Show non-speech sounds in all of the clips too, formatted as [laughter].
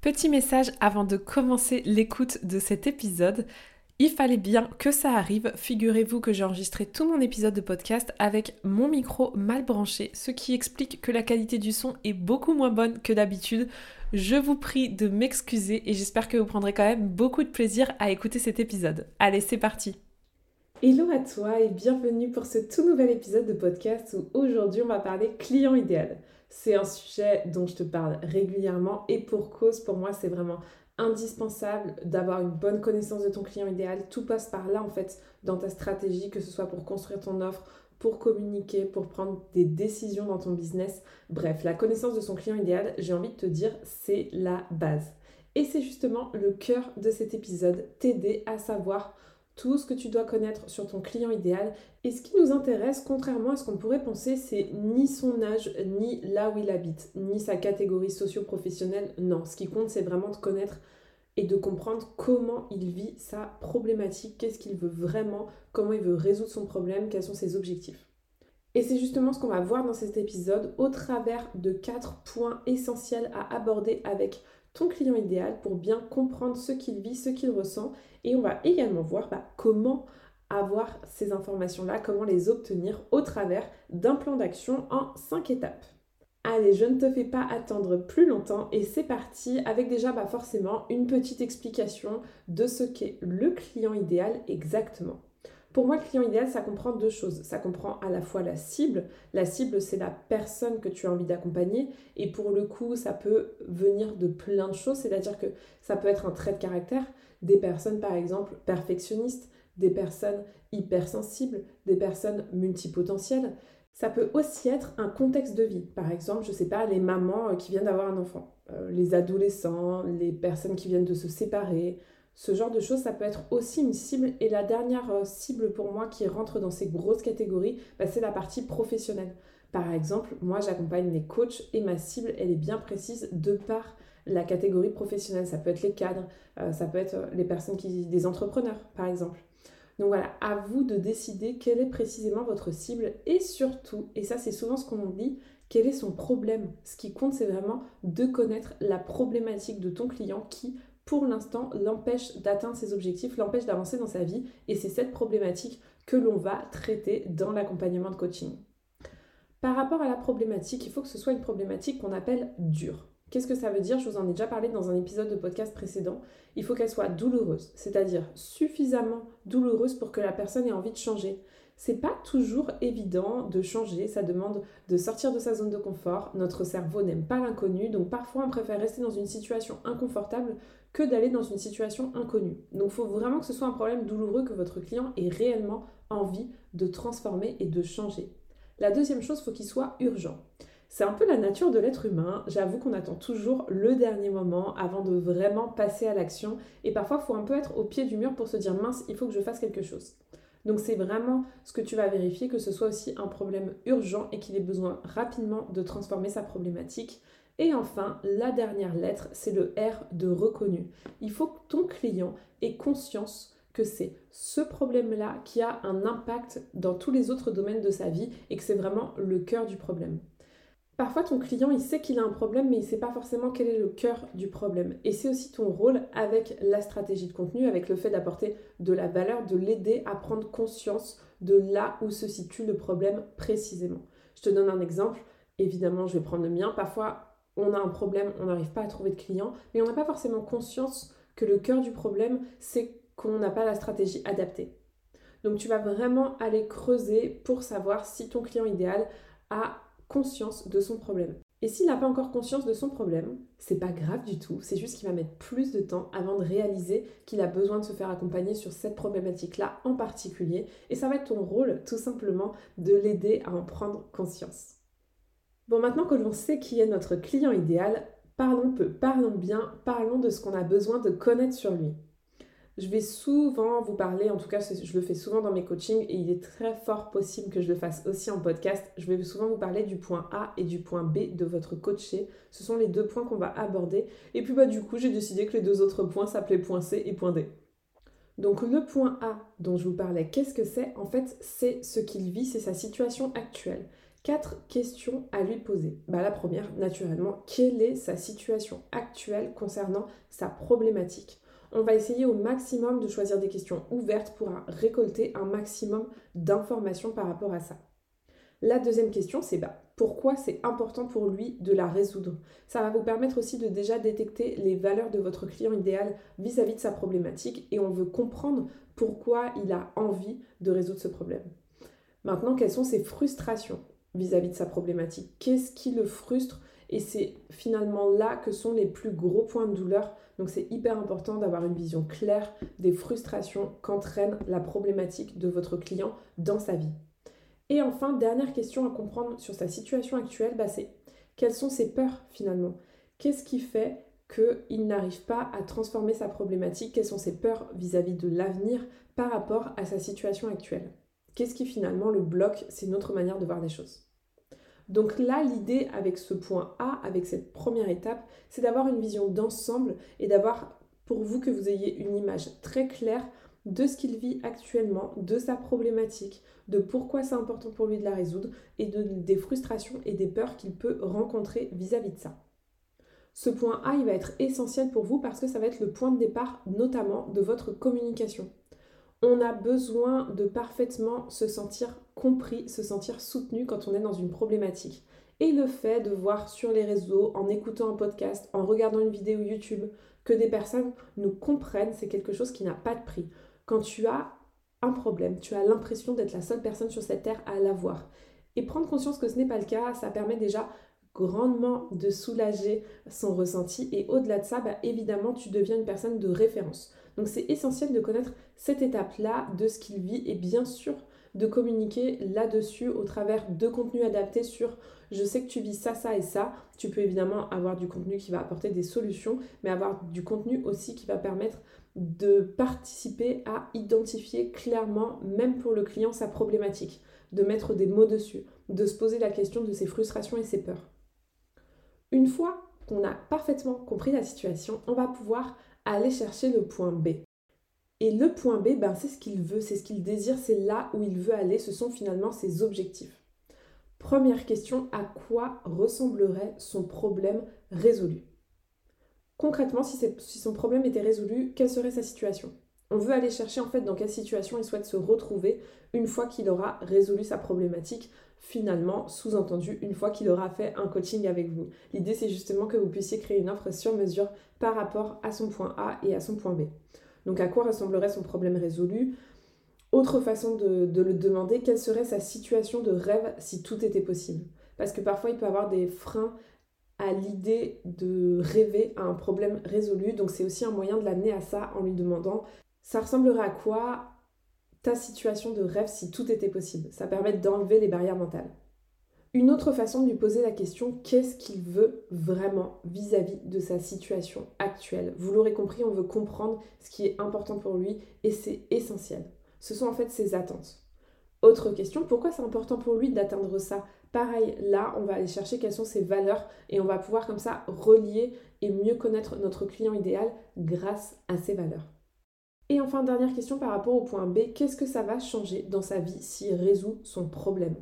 Petit message avant de commencer l'écoute de cet épisode. Il fallait bien que ça arrive. Figurez-vous que j'ai enregistré tout mon épisode de podcast avec mon micro mal branché, ce qui explique que la qualité du son est beaucoup moins bonne que d'habitude. Je vous prie de m'excuser et j'espère que vous prendrez quand même beaucoup de plaisir à écouter cet épisode. Allez, c'est parti Hello à toi et bienvenue pour ce tout nouvel épisode de podcast où aujourd'hui on va parler client idéal. C'est un sujet dont je te parle régulièrement et pour cause, pour moi, c'est vraiment indispensable d'avoir une bonne connaissance de ton client idéal. Tout passe par là en fait dans ta stratégie, que ce soit pour construire ton offre, pour communiquer, pour prendre des décisions dans ton business. Bref, la connaissance de son client idéal, j'ai envie de te dire, c'est la base. Et c'est justement le cœur de cet épisode, t'aider à savoir tout ce que tu dois connaître sur ton client idéal. Et ce qui nous intéresse, contrairement à ce qu'on pourrait penser, c'est ni son âge, ni là où il habite, ni sa catégorie socio-professionnelle. Non, ce qui compte, c'est vraiment de connaître et de comprendre comment il vit sa problématique, qu'est-ce qu'il veut vraiment, comment il veut résoudre son problème, quels sont ses objectifs. Et c'est justement ce qu'on va voir dans cet épisode au travers de quatre points essentiels à aborder avec ton client idéal pour bien comprendre ce qu'il vit, ce qu'il ressent. Et on va également voir bah, comment avoir ces informations-là, comment les obtenir au travers d'un plan d'action en cinq étapes. Allez, je ne te fais pas attendre plus longtemps et c'est parti avec déjà bah, forcément une petite explication de ce qu'est le client idéal exactement. Pour moi, le client idéal, ça comprend deux choses. Ça comprend à la fois la cible. La cible, c'est la personne que tu as envie d'accompagner. Et pour le coup, ça peut venir de plein de choses. C'est-à-dire que ça peut être un trait de caractère. Des personnes, par exemple, perfectionnistes, des personnes hypersensibles, des personnes multipotentielles. Ça peut aussi être un contexte de vie. Par exemple, je ne sais pas, les mamans euh, qui viennent d'avoir un enfant, euh, les adolescents, les personnes qui viennent de se séparer, ce genre de choses, ça peut être aussi une cible. Et la dernière euh, cible pour moi qui rentre dans ces grosses catégories, bah, c'est la partie professionnelle. Par exemple, moi j'accompagne les coachs et ma cible, elle est bien précise de par la catégorie professionnelle. Ça peut être les cadres, euh, ça peut être euh, les personnes qui, des entrepreneurs, par exemple. Donc voilà, à vous de décider quelle est précisément votre cible et surtout, et ça c'est souvent ce qu'on dit, quel est son problème. Ce qui compte, c'est vraiment de connaître la problématique de ton client qui pour l'instant, l'empêche d'atteindre ses objectifs, l'empêche d'avancer dans sa vie. Et c'est cette problématique que l'on va traiter dans l'accompagnement de coaching. Par rapport à la problématique, il faut que ce soit une problématique qu'on appelle dure. Qu'est-ce que ça veut dire? Je vous en ai déjà parlé dans un épisode de podcast précédent. Il faut qu'elle soit douloureuse, c'est-à-dire suffisamment douloureuse pour que la personne ait envie de changer, c'est pas toujours évident de changer, ça demande de sortir de sa zone de confort. Notre cerveau n'aime pas l'inconnu, donc parfois on préfère rester dans une situation inconfortable que d'aller dans une situation inconnue. Donc il faut vraiment que ce soit un problème douloureux que votre client ait réellement envie de transformer et de changer. La deuxième chose, faut qu'il soit urgent. C'est un peu la nature de l'être humain. J'avoue qu'on attend toujours le dernier moment avant de vraiment passer à l'action. Et parfois, il faut un peu être au pied du mur pour se dire mince, il faut que je fasse quelque chose. Donc c'est vraiment ce que tu vas vérifier, que ce soit aussi un problème urgent et qu'il ait besoin rapidement de transformer sa problématique. Et enfin, la dernière lettre, c'est le R de reconnu. Il faut que ton client ait conscience que c'est ce problème-là qui a un impact dans tous les autres domaines de sa vie et que c'est vraiment le cœur du problème. Parfois, ton client, il sait qu'il a un problème, mais il ne sait pas forcément quel est le cœur du problème. Et c'est aussi ton rôle avec la stratégie de contenu, avec le fait d'apporter de la valeur, de l'aider à prendre conscience de là où se situe le problème précisément. Je te donne un exemple. Évidemment, je vais prendre le mien. Parfois, on a un problème, on n'arrive pas à trouver de clients, mais on n'a pas forcément conscience que le cœur du problème, c'est qu'on n'a pas la stratégie adaptée. Donc, tu vas vraiment aller creuser pour savoir si ton client idéal a conscience de son problème. Et s'il n'a pas encore conscience de son problème, c'est pas grave du tout, c'est juste qu'il va mettre plus de temps avant de réaliser qu'il a besoin de se faire accompagner sur cette problématique-là en particulier. Et ça va être ton rôle, tout simplement, de l'aider à en prendre conscience. Bon, maintenant que l'on sait qui est notre client idéal, parlons peu, parlons bien, parlons de ce qu'on a besoin de connaître sur lui. Je vais souvent vous parler, en tout cas je le fais souvent dans mes coachings et il est très fort possible que je le fasse aussi en podcast. Je vais souvent vous parler du point A et du point B de votre coaché. Ce sont les deux points qu'on va aborder. Et puis bah du coup j'ai décidé que les deux autres points s'appelaient point C et point D. Donc le point A dont je vous parlais, qu'est-ce que c'est? En fait c'est ce qu'il vit, c'est sa situation actuelle. Quatre questions à lui poser. Bah, la première, naturellement, quelle est sa situation actuelle concernant sa problématique? On va essayer au maximum de choisir des questions ouvertes pour récolter un maximum d'informations par rapport à ça. La deuxième question, c'est bah, pourquoi c'est important pour lui de la résoudre? Ça va vous permettre aussi de déjà détecter les valeurs de votre client idéal vis-à-vis de sa problématique et on veut comprendre pourquoi il a envie de résoudre ce problème. Maintenant, quelles sont ses frustrations vis-à-vis -vis de sa problématique? Qu'est-ce qui le frustre Et c'est finalement là que sont les plus gros points de douleur. Donc c'est hyper important d'avoir une vision claire des frustrations qu'entraîne la problématique de votre client dans sa vie. Et enfin, dernière question à comprendre sur sa situation actuelle, bah, c'est quelles sont ses peurs finalement? Qu'est-ce qui fait qu'il n'arrive pas à transformer sa problématique? Quelles sont ses peurs vis-à-vis de l'avenir par rapport à sa situation actuelle? Qu'est-ce qui finalement le bloque? C'est notre manière de voir les choses. Donc là, l'idée avec ce point A, avec cette première étape, c'est d'avoir une vision d'ensemble et d'avoir pour vous que vous ayez une image très claire de ce qu'il vit actuellement, de sa problématique, de pourquoi c'est important pour lui de la résoudre et de, des frustrations et des peurs qu'il peut rencontrer vis-à-vis de ça. Ce point A, il va être essentiel pour vous parce que ça va être le point de départ notamment de votre communication on a besoin de parfaitement se sentir compris, se sentir soutenu quand on est dans une problématique. Et le fait de voir sur les réseaux, en écoutant un podcast, en regardant une vidéo YouTube, que des personnes nous comprennent, c'est quelque chose qui n'a pas de prix. Quand tu as un problème, tu as l'impression d'être la seule personne sur cette terre à l'avoir. Et prendre conscience que ce n'est pas le cas, ça permet déjà grandement de soulager son ressenti. Et au-delà de ça, bah, évidemment, tu deviens une personne de référence. Donc c'est essentiel de connaître cette étape-là de ce qu'il vit et bien sûr de communiquer là-dessus au travers de contenus adaptés sur je sais que tu vis ça, ça et ça. Tu peux évidemment avoir du contenu qui va apporter des solutions, mais avoir du contenu aussi qui va permettre de participer à identifier clairement, même pour le client, sa problématique, de mettre des mots dessus, de se poser la question de ses frustrations et ses peurs. Une fois qu'on a parfaitement compris la situation, on va pouvoir aller chercher le point B. Et le point B, ben, c'est ce qu'il veut, c'est ce qu'il désire, c'est là où il veut aller, ce sont finalement ses objectifs. Première question, à quoi ressemblerait son problème résolu? Concrètement, si, si son problème était résolu, quelle serait sa situation? On veut aller chercher en fait dans quelle situation il souhaite se retrouver une fois qu'il aura résolu sa problématique, finalement, sous-entendu, une fois qu'il aura fait un coaching avec vous. L'idée, c'est justement que vous puissiez créer une offre sur mesure par rapport à son point A et à son point B. Donc à quoi ressemblerait son problème résolu? Autre façon de, le demander, quelle serait sa situation de rêve si tout était possible? Parce que parfois, il peut avoir des freins à l'idée de rêver à un problème résolu. Donc c'est aussi un moyen de l'amener à ça en lui demandant ça ressemblerait à quoi ta situation de rêve si tout était possible? Ça permet d'enlever les barrières mentales. Une autre façon de lui poser la question, qu'est-ce qu'il veut vraiment vis-à-vis de sa situation actuelle? Vous l'aurez compris, on veut comprendre ce qui est important pour lui et c'est essentiel. Ce sont en fait ses attentes. Autre question, pourquoi c'est important pour lui d'atteindre ça? Pareil, là, on va aller chercher quelles sont ses valeurs et on va pouvoir comme ça relier et mieux connaître notre client idéal grâce à ses valeurs. Et enfin, dernière question par rapport au point B, qu'est-ce que ça va changer dans sa vie s'il résout son problème?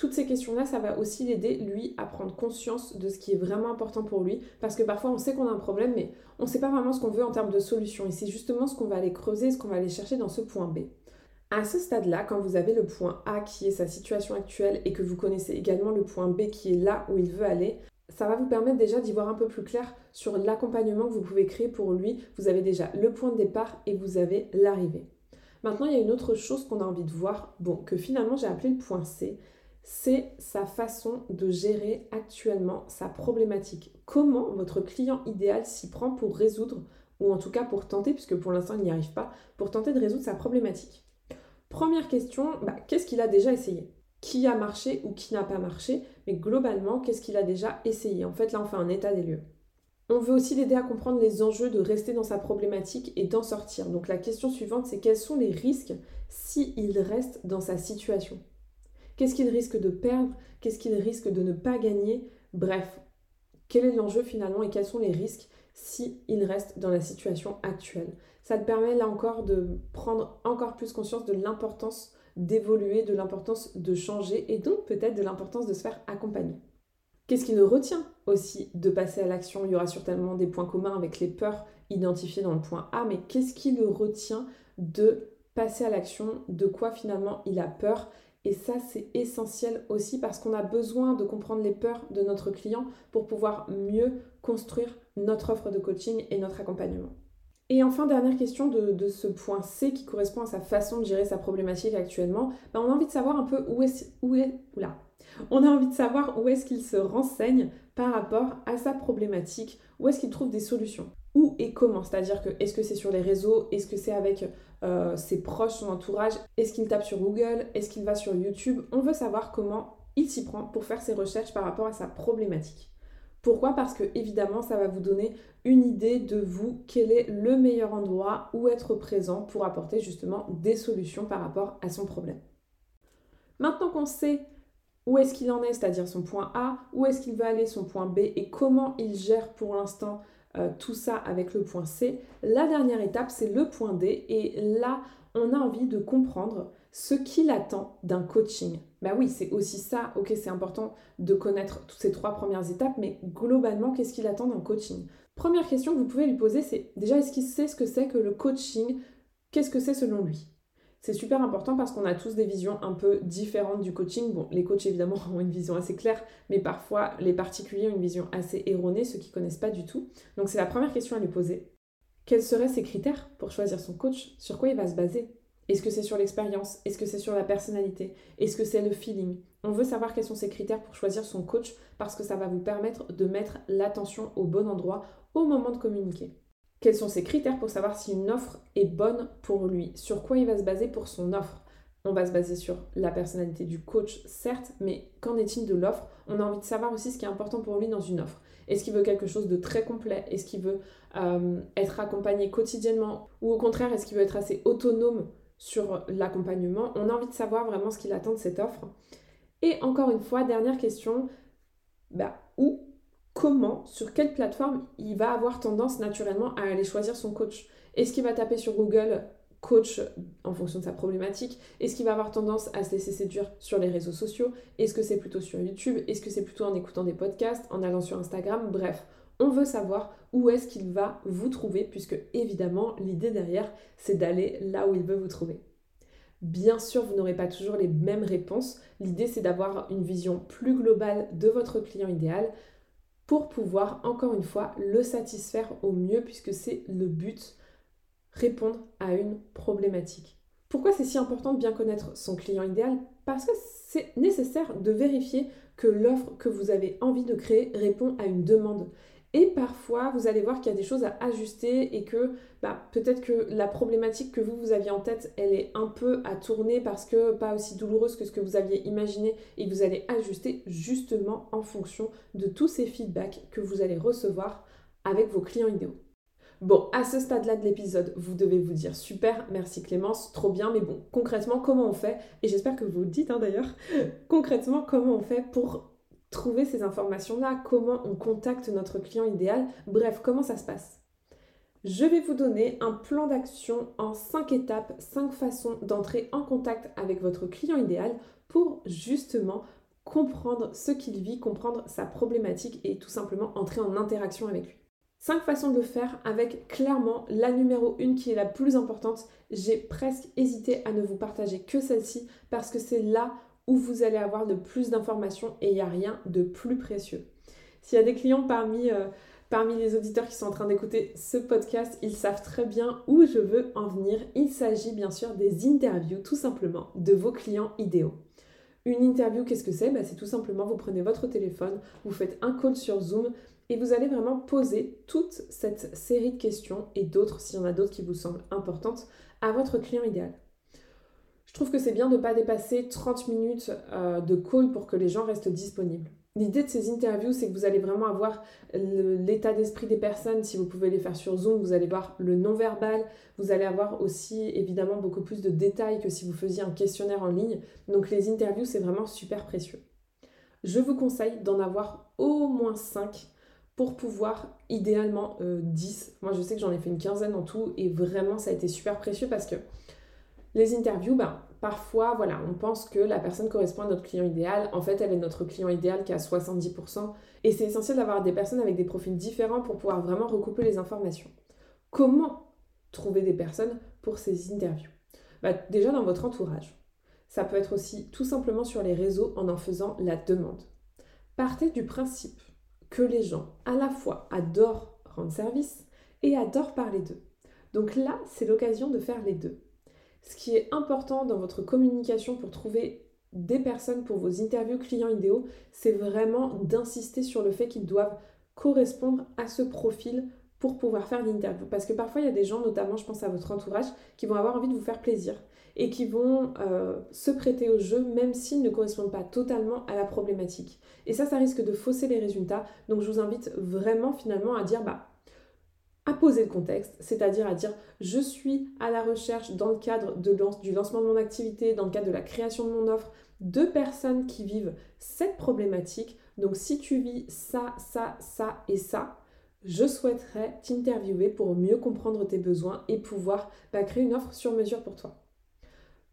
Toutes ces questions-là, ça va aussi l'aider, lui, à prendre conscience de ce qui est vraiment important pour lui. Parce que parfois, on sait qu'on a un problème, mais on ne sait pas vraiment ce qu'on veut en termes de solution. Et c'est justement ce qu'on va aller creuser, ce qu'on va aller chercher dans ce point B. À ce stade-là, quand vous avez le point A qui est sa situation actuelle et que vous connaissez également le point B qui est là où il veut aller, ça va vous permettre déjà d'y voir un peu plus clair sur l'accompagnement que vous pouvez créer pour lui. Vous avez déjà le point de départ et vous avez l'arrivée. Maintenant, il y a une autre chose qu'on a envie de voir, bon, que finalement j'ai appelé le point C, c'est sa façon de gérer actuellement sa problématique. Comment votre client idéal s'y prend pour résoudre, ou en tout cas pour tenter, puisque pour l'instant il n'y arrive pas, pour tenter de résoudre sa problématique? Première question, bah, qu'est-ce qu'il a déjà essayé? Qui a marché ou qui n'a pas marché, mais globalement, qu'est-ce qu'il a déjà essayé? En fait, là, on fait un état des lieux. On veut aussi l'aider à comprendre les enjeux de rester dans sa problématique et d'en sortir. Donc la question suivante, c'est quels sont les risques s'il reste dans sa situation? Qu'est-ce qu'il risque de perdre? Qu'est-ce qu'il risque de ne pas gagner? Bref, quel est l'enjeu finalement et quels sont les risques s'il reste dans la situation actuelle? Ça te permet là encore de prendre encore plus conscience de l'importance d'évoluer, de l'importance de changer et donc peut-être de l'importance de se faire accompagner. Qu'est-ce qui nous retient aussi de passer à l'action? Il y aura certainement des points communs avec les peurs identifiées dans le point A, mais qu'est-ce qui le retient de passer à l'action? De quoi finalement il a peur? Et ça, c'est essentiel aussi parce qu'on a besoin de comprendre les peurs de notre client pour pouvoir mieux construire notre offre de coaching et notre accompagnement. Et enfin, dernière question de, ce point C qui correspond à sa façon de gérer sa problématique actuellement, ben, on a envie de savoir un peu où est, où est, oula, on a envie de savoir où est-ce qu'il se renseigne par rapport à sa problématique, où est-ce qu'il trouve des solutions. Où et comment, c'est-à-dire que est-ce que c'est sur les réseaux, est-ce que c'est avec euh, ses proches, son entourage, est-ce qu'il tape sur Google, est-ce qu'il va sur YouTube? On veut savoir comment il s'y prend pour faire ses recherches par rapport à sa problématique. Pourquoi? Parce que évidemment, ça va vous donner une idée de vous, quel est le meilleur endroit où être présent pour apporter justement des solutions par rapport à son problème. Maintenant qu'on sait où est-ce qu'il en est, c'est-à-dire son point A, où est-ce qu'il va aller, son point B, et comment il gère pour l'instant euh, tout ça avec le point C. La dernière étape, c'est le point D, et là, on a envie de comprendre ce qu'il attend d'un coaching. Bah oui, c'est aussi ça, ok, c'est important de connaître toutes ces trois premières étapes, mais globalement, qu'est-ce qu'il attend d'un coaching? Première question que vous pouvez lui poser, c'est déjà, est-ce qu'il sait ce que c'est que le coaching? Qu'est-ce que c'est selon lui? C'est super important parce qu'on a tous des visions un peu différentes du coaching. Bon, les coachs évidemment [laughs] ont une vision assez claire, mais parfois les particuliers ont une vision assez erronée, ceux qui connaissent pas du tout. Donc c'est la première question à lui poser. Quels seraient ses critères pour choisir son coach? Sur quoi il va se baser? Est-ce que c'est sur l'expérience? Est-ce que c'est sur la personnalité? Est-ce que c'est le feeling? On veut savoir quels sont ses critères pour choisir son coach parce que ça va vous permettre de mettre l'attention au bon endroit au moment de communiquer. Quels sont ses critères pour savoir si une offre est bonne pour lui? Sur quoi il va se baser pour son offre? On va se baser sur la personnalité du coach, certes, mais qu'en est-il de l'offre? On a envie de savoir aussi ce qui est important pour lui dans une offre. Est-ce qu'il veut quelque chose de très complet? Est-ce qu'il veut euh, être accompagné quotidiennement? Ou au contraire, est-ce qu'il veut être assez autonome sur l'accompagnement? On a envie de savoir vraiment ce qu'il attend de cette offre. Et encore une fois, dernière question, bah, où comment, sur quelle plateforme il va avoir tendance naturellement à aller choisir son coach. Est-ce qu'il va taper sur Google coach en fonction de sa problématique? Est-ce qu'il va avoir tendance à se laisser séduire sur les réseaux sociaux? Est-ce que c'est plutôt sur YouTube? Est-ce que c'est plutôt en écoutant des podcasts, en allant sur Instagram? Bref, on veut savoir où est-ce qu'il va vous trouver, puisque évidemment, l'idée derrière, c'est d'aller là où il veut vous trouver. Bien sûr, vous n'aurez pas toujours les mêmes réponses. L'idée, c'est d'avoir une vision plus globale de votre client idéal, pour pouvoir, encore une fois, le satisfaire au mieux puisque c'est le but, répondre à une problématique. Pourquoi c'est si important de bien connaître son client idéal? Parce que c'est nécessaire de vérifier que l'offre que vous avez envie de créer répond à une demande. Et parfois, vous allez voir qu'il y a des choses à ajuster et que bah, peut-être que la problématique que vous, vous aviez en tête, elle est un peu à tourner parce que pas aussi douloureuse que ce que vous aviez imaginé et vous allez ajuster justement en fonction de tous ces feedbacks que vous allez recevoir avec vos clients idéaux. Bon, à ce stade-là de l'épisode, vous devez vous dire super, merci Clémence, trop bien, mais bon, concrètement, comment on fait? Et j'espère que vous le dites hein, d'ailleurs, [laughs] concrètement, comment on fait pour trouver ces informations-là, comment on contacte notre client idéal, bref, comment ça se passe. Je vais vous donner un plan d'action en 5 étapes, 5 façons d'entrer en contact avec votre client idéal pour justement comprendre ce qu'il vit, comprendre sa problématique et tout simplement entrer en interaction avec lui. 5 façons de le faire avec clairement la numéro 1 qui est la plus importante. J'ai presque hésité à ne vous partager que celle-ci parce que c'est là où vous allez avoir le plus d'informations et il n'y a rien de plus précieux. S'il y a des clients parmi, euh, parmi les auditeurs qui sont en train d'écouter ce podcast, ils savent très bien où je veux en venir. Il s'agit bien sûr des interviews tout simplement de vos clients idéaux. Une interview, qu'est-ce que c'est? Bah, C'est tout simplement, vous prenez votre téléphone, vous faites un call sur Zoom et vous allez vraiment poser toute cette série de questions et d'autres, s'il y en a d'autres qui vous semblent importantes, à votre client idéal. Je trouve que c'est bien de ne pas dépasser 30 minutes euh, de call pour que les gens restent disponibles. L'idée de ces interviews, c'est que vous allez vraiment avoir l'état d'esprit des personnes. Si vous pouvez les faire sur Zoom, vous allez voir le non-verbal. Vous allez avoir aussi évidemment beaucoup plus de détails que si vous faisiez un questionnaire en ligne. Donc les interviews, c'est vraiment super précieux. Je vous conseille d'en avoir au moins 5 pour pouvoir idéalement 10. Euh, Moi je sais que j'en ai fait une quinzaine en tout et vraiment ça a été super précieux parce que les interviews, ben, parfois, voilà, on pense que la personne correspond à notre client idéal. En fait, elle est notre client idéal qui a 70%. Et c'est essentiel d'avoir des personnes avec des profils différents pour pouvoir vraiment recouper les informations. Comment trouver des personnes pour ces interviews? Bah, Déjà dans votre entourage. Ça peut être aussi tout simplement sur les réseaux en en faisant la demande. Partez du principe que les gens à la fois adorent rendre service et adorent parler d'eux. Donc là, c'est l'occasion de faire les deux. Ce qui est important dans votre communication pour trouver des personnes pour vos interviews clients idéaux, c'est vraiment d'insister sur le fait qu'ils doivent correspondre à ce profil pour pouvoir faire l'interview. Parce que parfois, il y a des gens, notamment je pense à votre entourage, qui vont avoir envie de vous faire plaisir et qui vont euh, se prêter au jeu même s'ils ne correspondent pas totalement à la problématique. Et ça, ça risque de fausser les résultats. Donc je vous invite vraiment finalement à dire, bah à poser le contexte, c'est-à-dire à dire je suis à la recherche dans le cadre du lancement de mon activité, dans le cadre de la création de mon offre, de personnes qui vivent cette problématique. Donc si tu vis ça, ça, ça et ça, je souhaiterais t'interviewer pour mieux comprendre tes besoins et pouvoir bah, créer une offre sur mesure pour toi.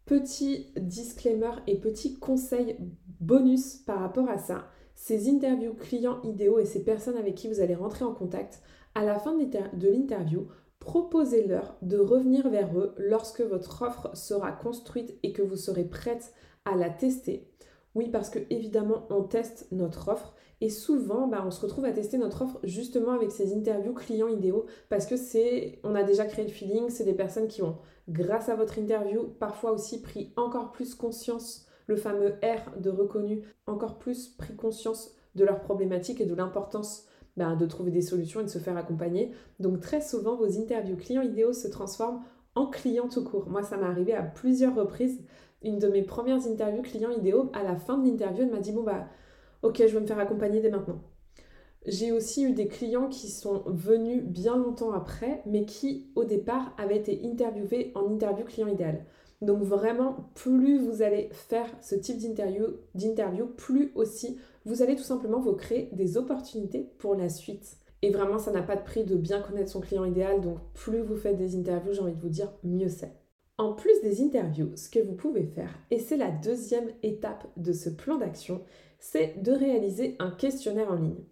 Petit disclaimer et petit conseil bonus par rapport à ça, ces interviews clients idéaux et ces personnes avec qui vous allez rentrer en contact, à la fin de l'interview, proposez-leur de revenir vers eux lorsque votre offre sera construite et que vous serez prête à la tester. Oui, parce que évidemment, on teste notre offre et souvent, bah, on se retrouve à tester notre offre justement avec ces interviews clients idéaux parce que c'est, on a déjà créé le feeling, c'est des personnes qui ont, grâce à votre interview, parfois aussi pris encore plus conscience, le fameux R de reconnu, encore plus pris conscience de leurs problématiques et de l'importance ben, de trouver des solutions et de se faire accompagner. Donc très souvent, vos interviews clients idéaux se transforment en clients tout court. Moi, ça m'est arrivé à plusieurs reprises. Une de mes premières interviews clients idéaux, à la fin de l'interview, elle m'a dit, bon, bah, ok, je veux me faire accompagner dès maintenant. J'ai aussi eu des clients qui sont venus bien longtemps après, mais qui au départ avaient été interviewés en interview client idéal. Donc vraiment, plus vous allez faire ce type d'interview, plus aussi vous allez tout simplement vous créer des opportunités pour la suite. Et vraiment, ça n'a pas de prix de bien connaître son client idéal, donc plus vous faites des interviews, j'ai envie de vous dire, mieux c'est. En plus des interviews, ce que vous pouvez faire, et c'est la deuxième étape de ce plan d'action, c'est de réaliser un questionnaire en ligne.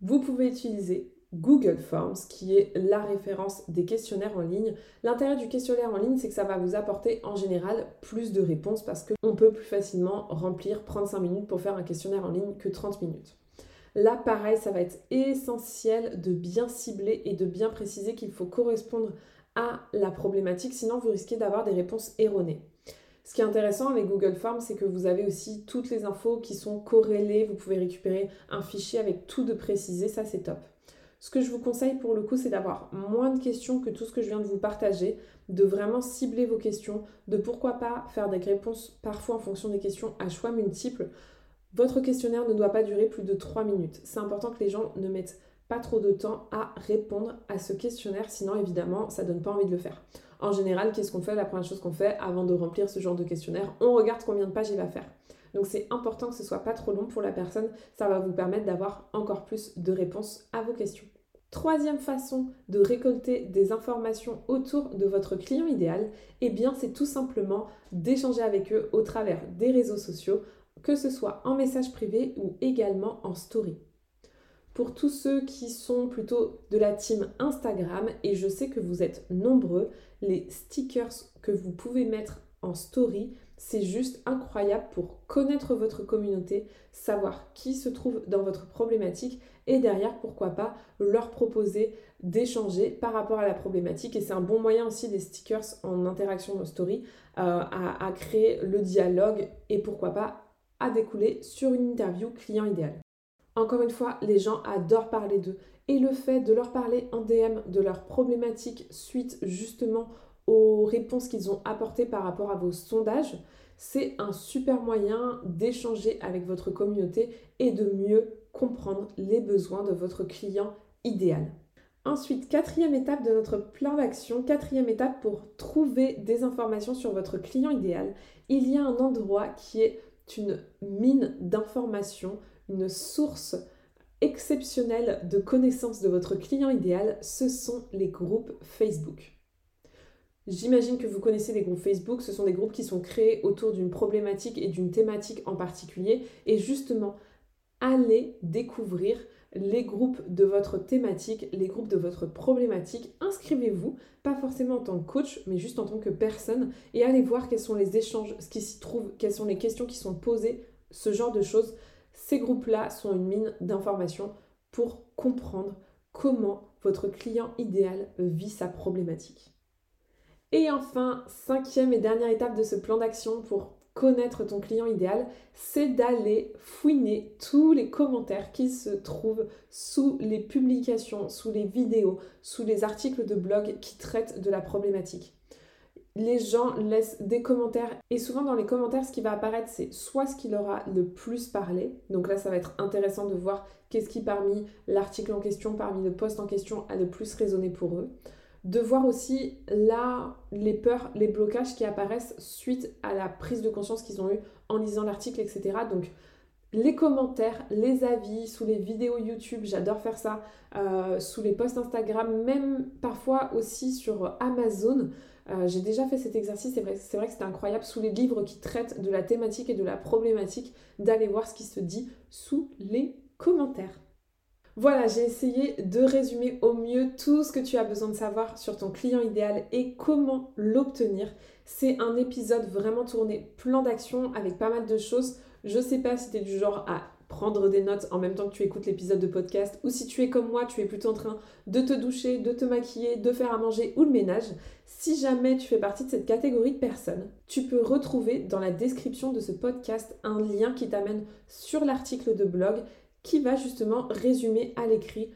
Vous pouvez utiliser Google Forms, qui est la référence des questionnaires en ligne. L'intérêt du questionnaire en ligne, c'est que ça va vous apporter en général plus de réponses parce qu'on peut plus facilement remplir, prendre 5 minutes pour faire un questionnaire en ligne que 30 minutes. Là, pareil, ça va être essentiel de bien cibler et de bien préciser qu'il faut correspondre à la problématique, sinon vous risquez d'avoir des réponses erronées. Ce qui est intéressant avec Google Forms, c'est que vous avez aussi toutes les infos qui sont corrélées. Vous pouvez récupérer un fichier avec tout de précisé, ça c'est top. Ce que je vous conseille pour le coup, c'est d'avoir moins de questions que tout ce que je viens de vous partager, de vraiment cibler vos questions, de pourquoi pas faire des réponses parfois en fonction des questions à choix multiples. Votre questionnaire ne doit pas durer plus de 3 minutes. C'est important que les gens ne mettent pas trop de temps à répondre à ce questionnaire, sinon évidemment ça donne pas envie de le faire. En général, qu'est-ce qu'on fait? La première chose qu'on fait avant de remplir ce genre de questionnaire, on regarde combien de pages il va faire. Donc c'est important que ce soit pas trop long pour la personne, ça va vous permettre d'avoir encore plus de réponses à vos questions. Troisième façon de récolter des informations autour de votre client idéal, eh bien c'est tout simplement d'échanger avec eux au travers des réseaux sociaux, que ce soit en message privé ou également en story. Pour tous ceux qui sont plutôt de la team Instagram, et je sais que vous êtes nombreux, les stickers que vous pouvez mettre en story c'est juste incroyable pour connaître votre communauté, savoir qui se trouve dans votre problématique et derrière, pourquoi pas, leur proposer d'échanger par rapport à la problématique. Et c'est un bon moyen aussi des stickers en interaction Story euh, à, à créer le dialogue et pourquoi pas à découler sur une interview client idéal. Encore une fois, les gens adorent parler d'eux et le fait de leur parler en DM de leurs problématiques suite justement aux réponses qu'ils ont apportées par rapport à vos sondages, c'est un super moyen d'échanger avec votre communauté et de mieux comprendre les besoins de votre client idéal. Ensuite, quatrième étape de notre plan d'action, quatrième étape pour trouver des informations sur votre client idéal, il y a un endroit qui est une mine d'informations, une source exceptionnelle de connaissances de votre client idéal, ce sont les groupes Facebook. J'imagine que vous connaissez les groupes Facebook, ce sont des groupes qui sont créés autour d'une problématique et d'une thématique en particulier. Et justement, allez découvrir les groupes de votre thématique, les groupes de votre problématique. Inscrivez-vous, pas forcément en tant que coach, mais juste en tant que personne, et allez voir quels sont les échanges, ce qui s'y trouve, quelles sont les questions qui sont posées, ce genre de choses. Ces groupes-là sont une mine d'informations pour comprendre comment votre client idéal vit sa problématique. Et enfin, cinquième et dernière étape de ce plan d'action pour connaître ton client idéal, c'est d'aller fouiner tous les commentaires qui se trouvent sous les publications, sous les vidéos, sous les articles de blog qui traitent de la problématique. Les gens laissent des commentaires et souvent dans les commentaires ce qui va apparaître c'est soit ce qui leur a le plus parlé, donc là ça va être intéressant de voir qu'est-ce qui parmi l'article en question, parmi le post en question a le plus résonné pour eux, de voir aussi là les peurs, les blocages qui apparaissent suite à la prise de conscience qu'ils ont eu en lisant l'article, etc. Donc les commentaires, les avis sous les vidéos YouTube, j'adore faire ça, euh, sous les posts Instagram, même parfois aussi sur Amazon. Euh, j'ai déjà fait cet exercice, c'est vrai, vrai que c'était incroyable, sous les livres qui traitent de la thématique et de la problématique, d'aller voir ce qui se dit sous les commentaires. Voilà, j'ai essayé de résumer au mieux tout ce que tu as besoin de savoir sur ton client idéal et comment l'obtenir. C'est un épisode vraiment tourné plan d'action avec pas mal de choses. Je sais pas si tu es du genre à prendre des notes en même temps que tu écoutes l'épisode de podcast ou si tu es comme moi, tu es plutôt en train de te doucher, de te maquiller, de faire à manger ou le ménage. Si jamais tu fais partie de cette catégorie de personnes, tu peux retrouver dans la description de ce podcast un lien qui t'amène sur l'article de blog qui va justement résumer à l'écrit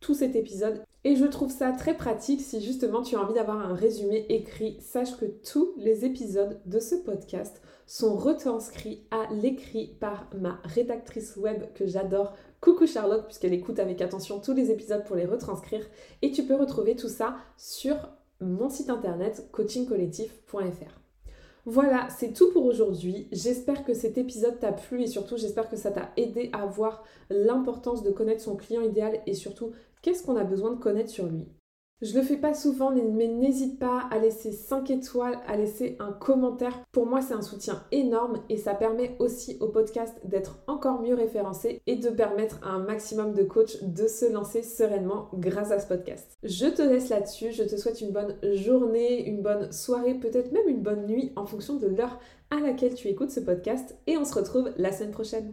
tout cet épisode. Et je trouve ça très pratique si justement tu as envie d'avoir un résumé écrit. Sache que tous les épisodes de ce podcast sont retranscrits à l'écrit par ma rédactrice web que j'adore. Coucou Charlotte, puisqu'elle écoute avec attention tous les épisodes pour les retranscrire. Et tu peux retrouver tout ça sur mon site internet coachingcollectif.fr. Voilà, c'est tout pour aujourd'hui. J'espère que cet épisode t'a plu et surtout j'espère que ça t'a aidé à voir l'importance de connaître son client idéal et surtout qu'est-ce qu'on a besoin de connaître sur lui. Je le fais pas souvent, mais n'hésite pas à laisser 5 étoiles, à laisser un commentaire. Pour moi, c'est un soutien énorme et ça permet aussi au podcast d'être encore mieux référencé et de permettre à un maximum de coachs de se lancer sereinement grâce à ce podcast. Je te laisse là-dessus. Je te souhaite une bonne journée, une bonne soirée, peut-être même une bonne nuit en fonction de l'heure à laquelle tu écoutes ce podcast et on se retrouve la semaine prochaine.